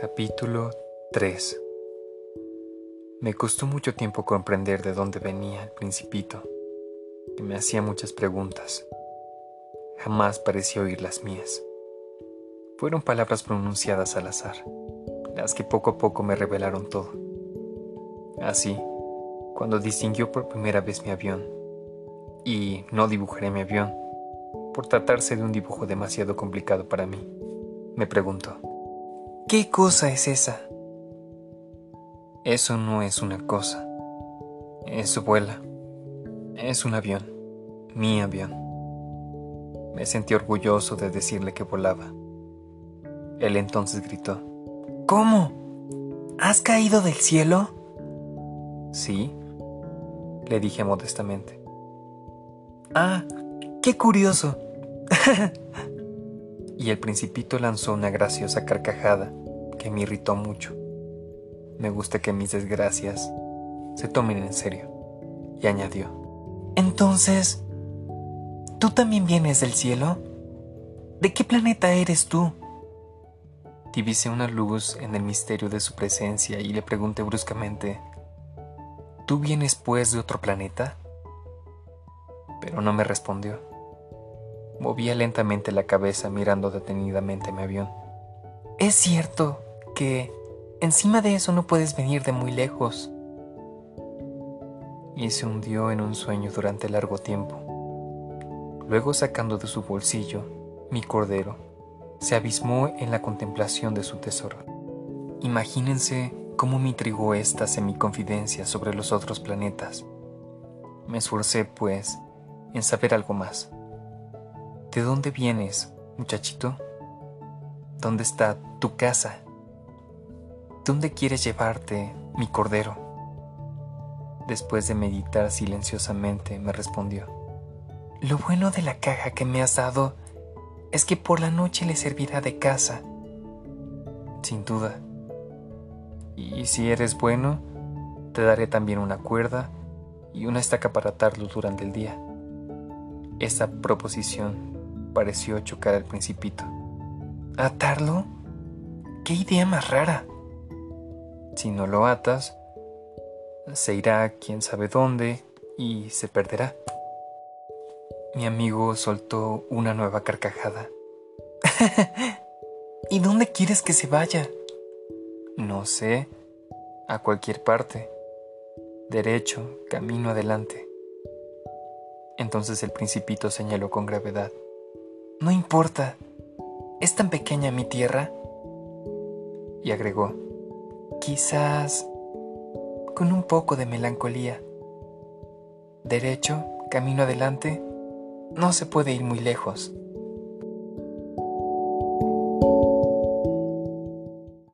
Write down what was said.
Capítulo 3 Me costó mucho tiempo comprender de dónde venía el principito, que me hacía muchas preguntas. Jamás pareció oír las mías. Fueron palabras pronunciadas al azar, las que poco a poco me revelaron todo. Así, cuando distinguió por primera vez mi avión, y no dibujaré mi avión, por tratarse de un dibujo demasiado complicado para mí, me preguntó. ¿Qué cosa es esa? Eso no es una cosa. Eso vuela. Es un avión. Mi avión. Me sentí orgulloso de decirle que volaba. Él entonces gritó. ¿Cómo? ¿Has caído del cielo? Sí, le dije modestamente. Ah, qué curioso. y el principito lanzó una graciosa carcajada que me irritó mucho. Me gusta que mis desgracias se tomen en serio. Y añadió, Entonces, ¿tú también vienes del cielo? ¿De qué planeta eres tú? Divisé una luz en el misterio de su presencia y le pregunté bruscamente, ¿Tú vienes pues de otro planeta? Pero no me respondió. Movía lentamente la cabeza mirando detenidamente mi avión. Es cierto que encima de eso no puedes venir de muy lejos. Y se hundió en un sueño durante largo tiempo. Luego sacando de su bolsillo mi cordero, se abismó en la contemplación de su tesoro. Imagínense cómo me intrigó esta semiconfidencia sobre los otros planetas. Me esforcé, pues, en saber algo más. ¿De dónde vienes, muchachito? ¿Dónde está tu casa? ¿Dónde quieres llevarte, mi cordero? Después de meditar silenciosamente, me respondió. Lo bueno de la caja que me has dado es que por la noche le servirá de casa. Sin duda. Y si eres bueno, te daré también una cuerda y una estaca para atarlo durante el día. Esta proposición pareció chocar al principito. ¿Atarlo? ¿Qué idea más rara? Si no lo atas, se irá quién sabe dónde y se perderá. Mi amigo soltó una nueva carcajada. ¿Y dónde quieres que se vaya? No sé, a cualquier parte. Derecho, camino adelante. Entonces el principito señaló con gravedad. No importa. ¿Es tan pequeña mi tierra? Y agregó, quizás con un poco de melancolía. Derecho, camino adelante, no se puede ir muy lejos.